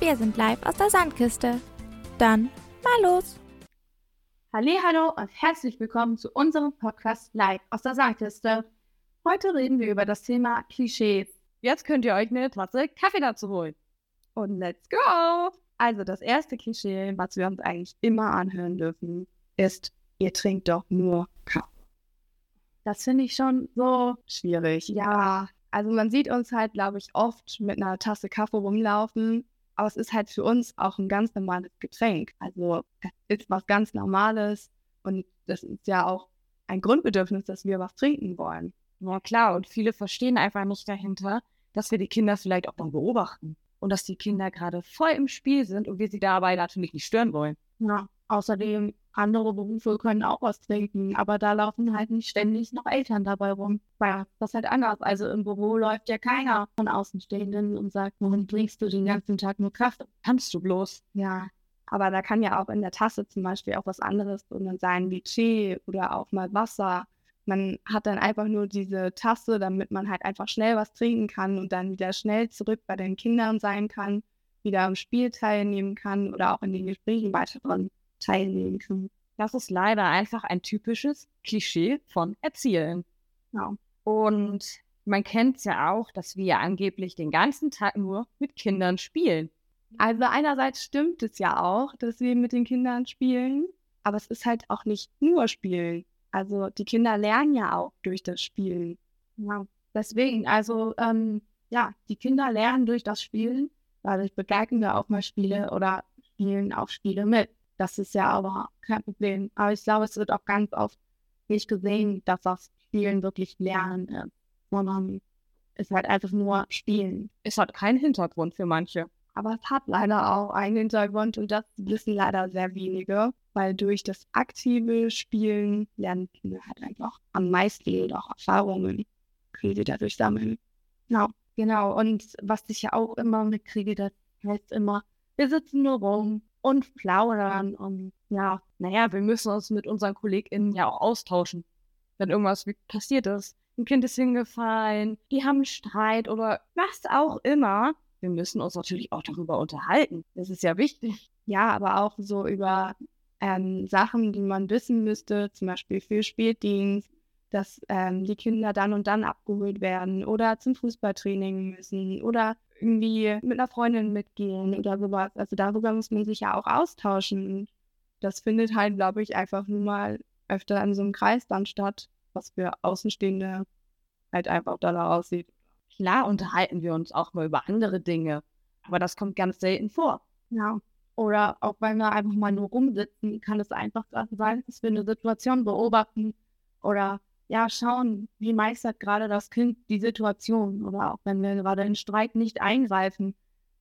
Wir sind live aus der Sandkiste. Dann mal los. Hallo und herzlich willkommen zu unserem Podcast Live aus der Sandkiste. Heute reden wir über das Thema Klischees. Jetzt könnt ihr euch eine Tasse Kaffee dazu holen. Und let's go! Also das erste Klischee, was wir uns eigentlich immer anhören dürfen, ist, ihr trinkt doch nur Kaffee. Das finde ich schon so schwierig. Ja, also man sieht uns halt, glaube ich, oft mit einer Tasse Kaffee rumlaufen, aber es ist halt für uns auch ein ganz normales Getränk. Also es ist was ganz Normales und das ist ja auch ein Grundbedürfnis, dass wir was trinken wollen. Ja klar, und viele verstehen einfach nicht dahinter, dass wir die Kinder vielleicht auch mal beobachten und dass die Kinder gerade voll im Spiel sind und wir sie dabei natürlich nicht stören wollen. Ja, außerdem andere Berufe können auch was trinken, aber da laufen halt nicht ständig noch Eltern dabei rum. Ja, das ist halt anders. Also im Büro läuft ja keiner von Außenstehenden und sagt, warum trinkst du den ganzen Tag nur Kaffee? Kannst du bloß? Ja, aber da kann ja auch in der Tasse zum Beispiel auch was anderes drin sein, wie Tee oder auch mal Wasser. Man hat dann einfach nur diese Tasse, damit man halt einfach schnell was trinken kann und dann wieder schnell zurück bei den Kindern sein kann, wieder am Spiel teilnehmen kann oder auch in den Gesprächen weiteren teilnehmen kann. Das ist leider einfach ein typisches Klischee von Erzielen. Ja. Und man kennt es ja auch, dass wir angeblich den ganzen Tag nur mit Kindern spielen. Also einerseits stimmt es ja auch, dass wir mit den Kindern spielen, aber es ist halt auch nicht nur Spielen. Also die Kinder lernen ja auch durch das Spielen. Ja. Deswegen, also ähm, ja, die Kinder lernen durch das Spielen. Dadurch begleiten wir auch mal Spiele oder spielen auch Spiele mit. Das ist ja aber kein Problem. Aber ich glaube, es wird auch ganz oft nicht gesehen, dass das Spielen wirklich Lernen ist, sondern es halt einfach nur Spielen. Es hat keinen Hintergrund für manche. Aber es hat leider auch einen Hintergrund und das wissen leider sehr wenige, weil durch das aktive Spielen lernen Kinder halt einfach am meisten und auch Erfahrungen können sie dadurch sammeln. Genau, genau. Und was ich ja auch immer mitkriege, das heißt immer, wir sitzen nur rum, und plaudern. Und ja, naja, wir müssen uns mit unseren KollegInnen ja auch austauschen, wenn irgendwas passiert ist. Ein Kind ist hingefallen, die haben einen Streit oder was auch immer. Wir müssen uns natürlich auch darüber unterhalten. Das ist ja wichtig. Ja, aber auch so über ähm, Sachen, die man wissen müsste, zum Beispiel für Spätdienst, dass ähm, die Kinder dann und dann abgeholt werden oder zum Fußballtraining müssen oder irgendwie mit einer Freundin mitgehen oder sowas. Also darüber muss man sich ja auch austauschen. Das findet halt, glaube ich, einfach nur mal öfter in so einem Kreis dann statt, was für Außenstehende halt einfach da aussieht. Klar unterhalten wir uns auch mal über andere Dinge, aber das kommt ganz selten vor. Ja. Oder auch wenn wir einfach mal nur rumsitzen, kann es einfach sein, dass wir eine Situation beobachten oder ja, schauen, wie meistert gerade das Kind die Situation oder auch wenn wir gerade in Streit nicht eingreifen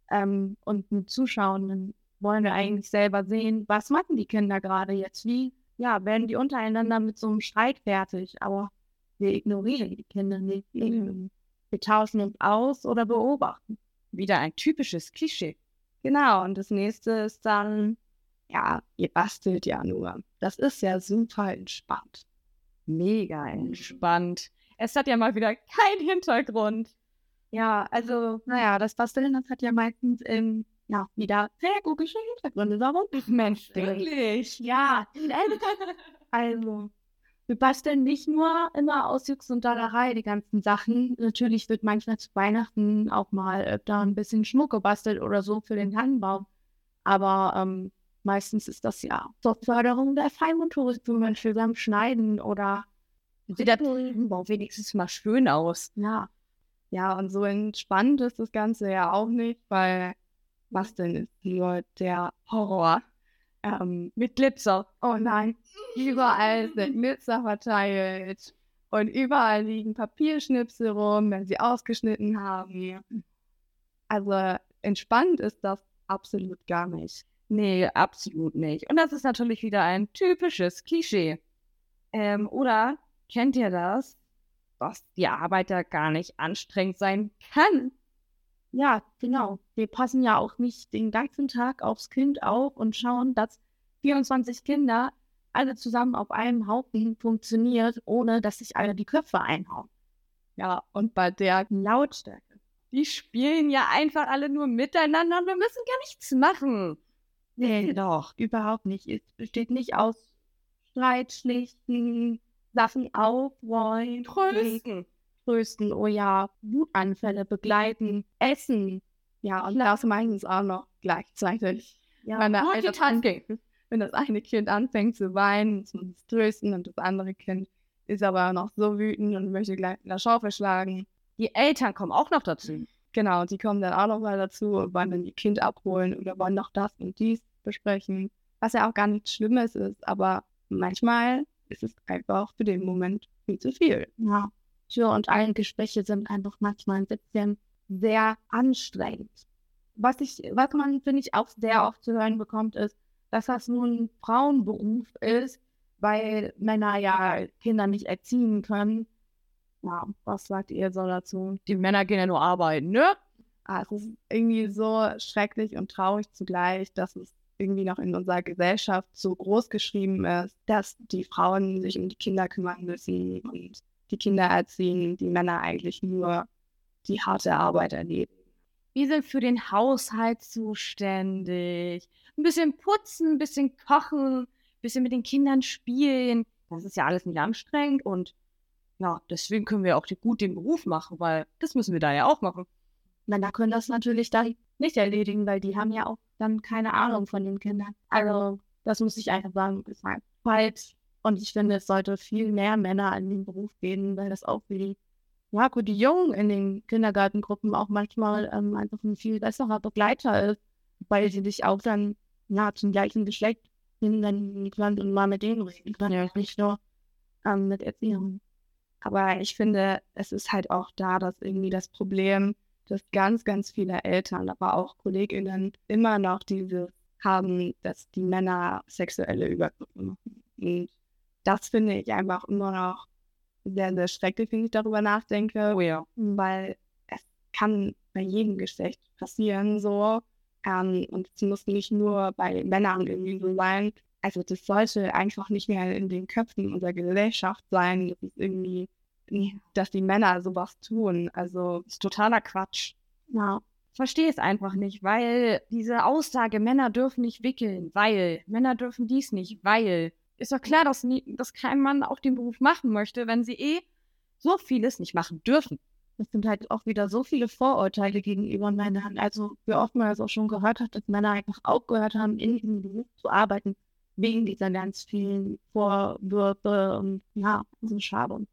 ähm, und zuschauen, dann wollen wir eigentlich selber sehen, was machen die Kinder gerade jetzt, wie, ja, werden die untereinander mit so einem Streit fertig, aber wir ignorieren die Kinder nicht. Wir tauschen uns aus oder beobachten. Wieder ein typisches Klischee. Genau, und das nächste ist dann, ja, ihr bastelt ja nur. Das ist ja super entspannt mega entspannt. Es hat ja mal wieder keinen Hintergrund. Ja, also, naja, das Basteln, das hat ja meistens ähm, ja, wieder pädagogische Hintergründe. Warum? Mensch, wirklich? Ja. also, wir basteln nicht nur immer aus Jux und Dallerei die ganzen Sachen. Natürlich wird manchmal zu Weihnachten auch mal öfter ein bisschen Schmuck gebastelt oder so für den Tannenbaum. Aber ähm, Meistens ist das ja zur Förderung der Feinmotorik, zum Beispiel beim Schneiden oder sieht das wenigstens mal schön aus. Ja. Ja, und so entspannt ist das Ganze ja auch nicht, weil was denn ist nur der Horror ähm, mit Glitzer. Oh nein, überall sind Glitzer verteilt und überall liegen Papierschnipsel rum, wenn sie ausgeschnitten haben. Also entspannt ist das absolut gar nicht. Nee, absolut nicht. Und das ist natürlich wieder ein typisches Klischee. Ähm, oder kennt ihr das, dass die Arbeit da gar nicht anstrengend sein kann? Ja, genau. Wir passen ja auch nicht den ganzen Tag aufs Kind auf und schauen, dass 24 Kinder alle zusammen auf einem Haufen funktioniert, ohne dass sich alle die Köpfe einhauen. Ja, und bei der Lautstärke Die spielen ja einfach alle nur miteinander und wir müssen gar nichts machen. Nee, doch, überhaupt nicht. Es besteht nicht aus Streit schlichten, Sachen aufräumen, Trösten. trösten, oh ja, Wutanfälle begleiten, essen. Ja, und das meistens auch noch gleichzeitig. Ja, Wenn, der eine, Multitasking. wenn das eine Kind anfängt zu weinen, muss man es trösten und das andere Kind ist aber noch so wütend und möchte gleich in der Schaufel schlagen. Die Eltern kommen auch noch dazu. Genau, die kommen dann auch noch mal dazu und wollen dann ihr Kind abholen oder wollen noch das und dies besprechen. Was ja auch gar nichts Schlimmes ist, aber manchmal ist es einfach für den Moment viel zu viel. Ja. Tür und allen Gespräche sind einfach manchmal ein bisschen sehr anstrengend. Was ich, was man, finde ich, auch sehr oft zu hören bekommt, ist, dass das nun ein Frauenberuf ist, weil Männer ja Kinder nicht erziehen können. Ja, was sagt ihr so dazu? Die Männer gehen ja nur arbeiten, ne? Ah, es ist irgendwie so schrecklich und traurig zugleich, dass es irgendwie noch in unserer Gesellschaft so groß geschrieben ist, dass die Frauen sich um die Kinder kümmern müssen und die Kinder erziehen, die Männer eigentlich nur die harte Arbeit erleben. Wir sind für den Haushalt zuständig. Ein bisschen putzen, ein bisschen kochen, ein bisschen mit den Kindern spielen. Das ist ja alles nicht anstrengend und ja, deswegen können wir auch gut den Beruf machen, weil das müssen wir da ja auch machen. Männer können das natürlich dann nicht erledigen, weil die haben ja auch dann keine Ahnung von den Kindern. Also, das muss ich einfach sagen, ist halt falsch. Und ich finde, es sollte viel mehr Männer in den Beruf gehen, weil das auch für die, für die Jungen in den Kindergartengruppen auch manchmal ähm, einfach ein viel besserer Begleiter ist, weil sie sich auch dann, ja, zum gleichen Geschlecht hinwenden können und mal mit denen reden können, ja. nicht nur ähm, mit Erziehern. Aber ich finde, es ist halt auch da, dass irgendwie das Problem, dass ganz, ganz viele Eltern, aber auch KollegInnen immer noch diese haben, dass die Männer sexuelle Übergriffe machen. Und das finde ich einfach immer noch sehr, sehr schrecklich, wenn ich darüber nachdenke, Oh ja. weil es kann bei jedem Geschlecht passieren so. Ähm, und es muss nicht nur bei Männern irgendwie so sein. Also das sollte einfach nicht mehr in den Köpfen unserer Gesellschaft sein, dass es irgendwie, dass die Männer sowas tun. Also ist totaler Quatsch. ja, Ich verstehe es einfach nicht, weil diese Aussage, Männer dürfen nicht wickeln, weil, Männer dürfen dies nicht, weil. Ist doch klar, dass, nie, dass kein Mann auch den Beruf machen möchte, wenn sie eh so vieles nicht machen dürfen. es sind halt auch wieder so viele Vorurteile gegenüber Männern. Also wie oft man das auch schon gehört hat, dass Männer einfach aufgehört haben, in diesem Beruf zu arbeiten, wegen dieser ganz vielen Vorwürfe und ja, so schade.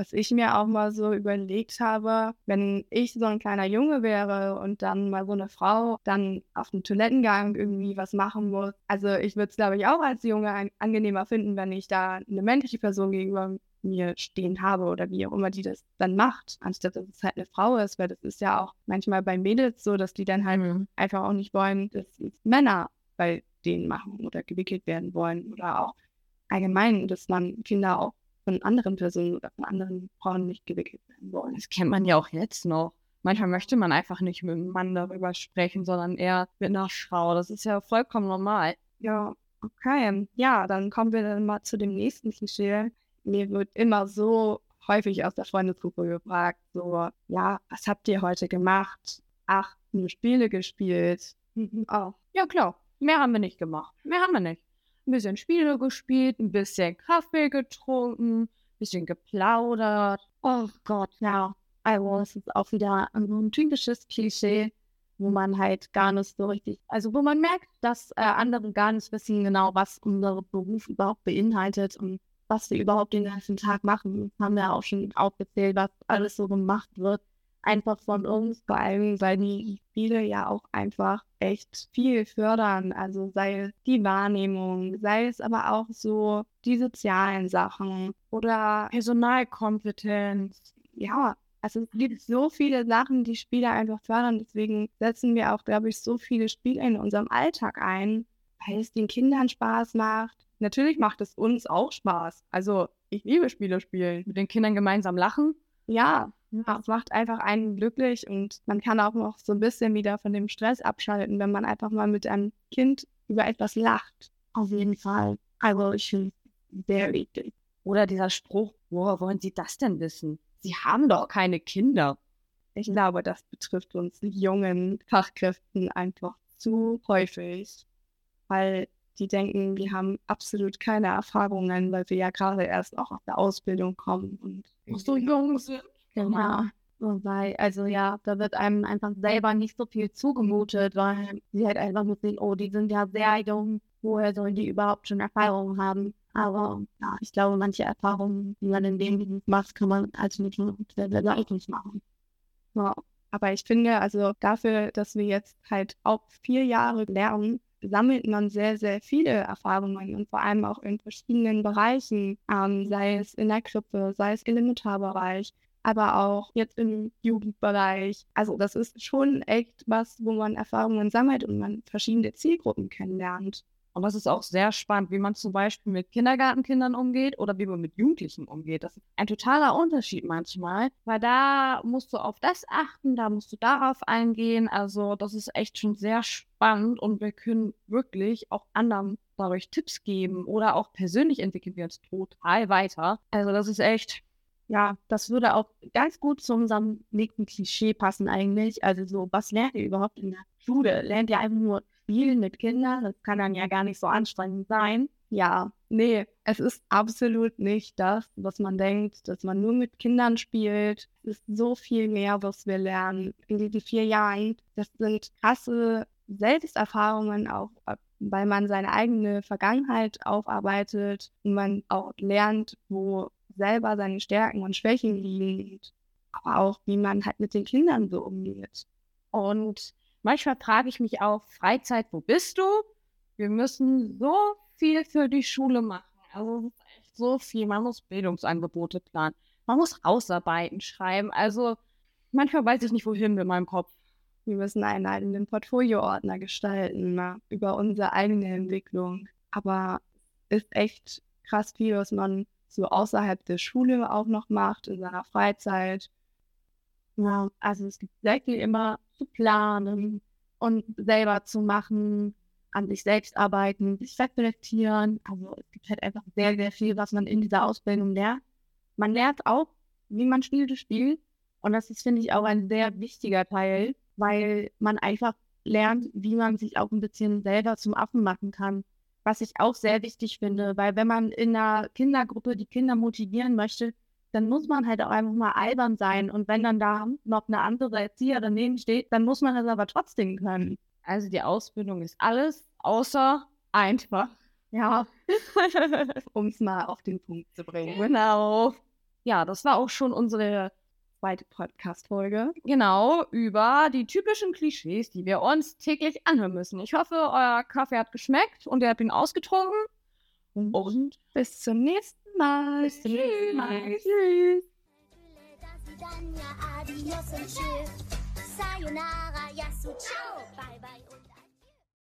Was ich mir auch mal so überlegt habe, wenn ich so ein kleiner Junge wäre und dann mal so eine Frau dann auf dem Toilettengang irgendwie was machen muss. Also ich würde es, glaube ich, auch als Junge ein, angenehmer finden, wenn ich da eine männliche Person gegenüber mir stehen habe oder wie auch immer die das dann macht, anstatt dass es halt eine Frau ist, weil das ist ja auch manchmal bei Mädels so, dass die dann halt einfach auch nicht wollen, dass es Männer bei denen machen oder gewickelt werden wollen oder auch allgemein, dass man Kinder auch von anderen Personen oder von anderen Frauen nicht gewickelt werden wollen. Das kennt man ja auch jetzt noch. Manchmal möchte man einfach nicht mit einem Mann darüber sprechen, sondern eher mit einer Frau. Das ist ja vollkommen normal. Ja, okay. Ja, dann kommen wir dann mal zu dem nächsten Klischee. Mir wird immer so häufig aus der Freundesgruppe gefragt, so, ja, was habt ihr heute gemacht? Ach, nur Spiele gespielt. Oh, Ja, klar. Mehr haben wir nicht gemacht. Mehr haben wir nicht. Ein bisschen Spiele gespielt, ein bisschen Kaffee getrunken, ein bisschen geplaudert. oh Gott, ja. Also, es ist auch wieder so ein typisches Klischee, wo man halt gar nicht so richtig, also wo man merkt, dass äh, andere gar nicht wissen genau, was unser Beruf überhaupt beinhaltet und was wir überhaupt den ganzen Tag machen. Das haben wir auch schon aufgezählt, was alles so gemacht wird. Einfach von uns, vor allem, weil die Spiele ja auch einfach echt viel fördern. Also sei es die Wahrnehmung, sei es aber auch so die sozialen Sachen oder Personalkompetenz. ja, also es gibt so viele Sachen, die Spiele einfach fördern. Deswegen setzen wir auch, glaube ich, so viele Spiele in unserem Alltag ein, weil es den Kindern Spaß macht. Natürlich macht es uns auch Spaß. Also ich liebe Spiele spielen. Mit den Kindern gemeinsam lachen. Ja, ja, es macht einfach einen glücklich und man kann auch noch so ein bisschen wieder von dem Stress abschalten, wenn man einfach mal mit einem Kind über etwas lacht. Auf jeden Fall. Also ich finde sehr wichtig. Oder dieser Spruch, woher wollen Sie das denn wissen? Sie haben doch keine Kinder. Ich glaube, das betrifft uns jungen Fachkräften einfach zu häufig, weil die denken, wir haben absolut keine Erfahrungen, weil wir ja gerade erst auch aus der Ausbildung kommen und so jung sind. Genau. Weil, also ja, da wird einem einfach selber nicht so viel zugemutet, weil sie halt einfach nur sehen, oh, die sind ja sehr jung, woher sollen die überhaupt schon Erfahrungen haben? Aber ja, ich glaube, manche Erfahrungen, die man in dem Gebiet macht, kann man als Mädchen sehr, sehr leicht machen. Ja. Aber ich finde, also dafür, dass wir jetzt halt auch vier Jahre lernen, sammelt man sehr, sehr viele Erfahrungen und vor allem auch in verschiedenen Bereichen, ähm, sei es in der Krippe, sei es im Elementarbereich, aber auch jetzt im Jugendbereich. Also das ist schon echt was, wo man Erfahrungen sammelt und man verschiedene Zielgruppen kennenlernt. Und das ist auch sehr spannend, wie man zum Beispiel mit Kindergartenkindern umgeht oder wie man mit Jugendlichen umgeht. Das ist ein totaler Unterschied manchmal, weil da musst du auf das achten, da musst du darauf eingehen. Also das ist echt schon sehr spannend und wir können wirklich auch anderen dadurch Tipps geben oder auch persönlich entwickeln wir uns total weiter. Also das ist echt ja, das würde auch ganz gut zu unserem nächsten Klischee passen eigentlich. Also so, was lernt ihr überhaupt in der Schule? Lernt ihr einfach nur spielen mit Kindern? Das kann dann ja gar nicht so anstrengend sein. Ja, nee, es ist absolut nicht das, was man denkt, dass man nur mit Kindern spielt. Es ist so viel mehr, was wir lernen in diesen vier Jahren. Das sind krasse Selbsterfahrungen auch, weil man seine eigene Vergangenheit aufarbeitet und man auch lernt, wo selber seine Stärken und Schwächen liegen, aber auch, wie man halt mit den Kindern so umgeht. Und manchmal frage ich mich auch, Freizeit, wo bist du? Wir müssen so viel für die Schule machen. Also echt so viel. Man muss Bildungsangebote planen. Man muss Hausarbeiten schreiben. Also manchmal weiß ich nicht, wohin mit meinem Kopf. Wir müssen einen eigenen Portfolioordner gestalten na, über unsere eigene Entwicklung. Aber ist echt krass viel, was man so außerhalb der Schule auch noch macht, in seiner Freizeit. Ja, also es gibt sehr viel immer zu planen und selber zu machen, an sich selbst arbeiten, sich reflektieren. Also es gibt halt einfach sehr, sehr viel, was man in dieser Ausbildung lernt. Man lernt auch, wie man Spiele spielt. Und das ist, finde ich, auch ein sehr wichtiger Teil, weil man einfach lernt, wie man sich auch ein bisschen selber zum Affen machen kann was ich auch sehr wichtig finde, weil wenn man in einer Kindergruppe die Kinder motivieren möchte, dann muss man halt auch einfach mal albern sein. Und wenn dann da noch eine andere Erzieherin neben steht, dann muss man das aber trotzdem können. Also die Ausbildung ist alles außer einfach. Ja, um es mal auf den Punkt zu bringen. Genau. Ja, das war auch schon unsere zweite Podcast-Folge. Genau, über die typischen Klischees, die wir uns täglich anhören müssen. Ich hoffe, euer Kaffee hat geschmeckt und ihr habt ihn ausgetrunken. Und, und bis zum nächsten Mal. Bis zum nächsten Mal. Tschüss. Sayonara, Yasu, ciao, bye bye.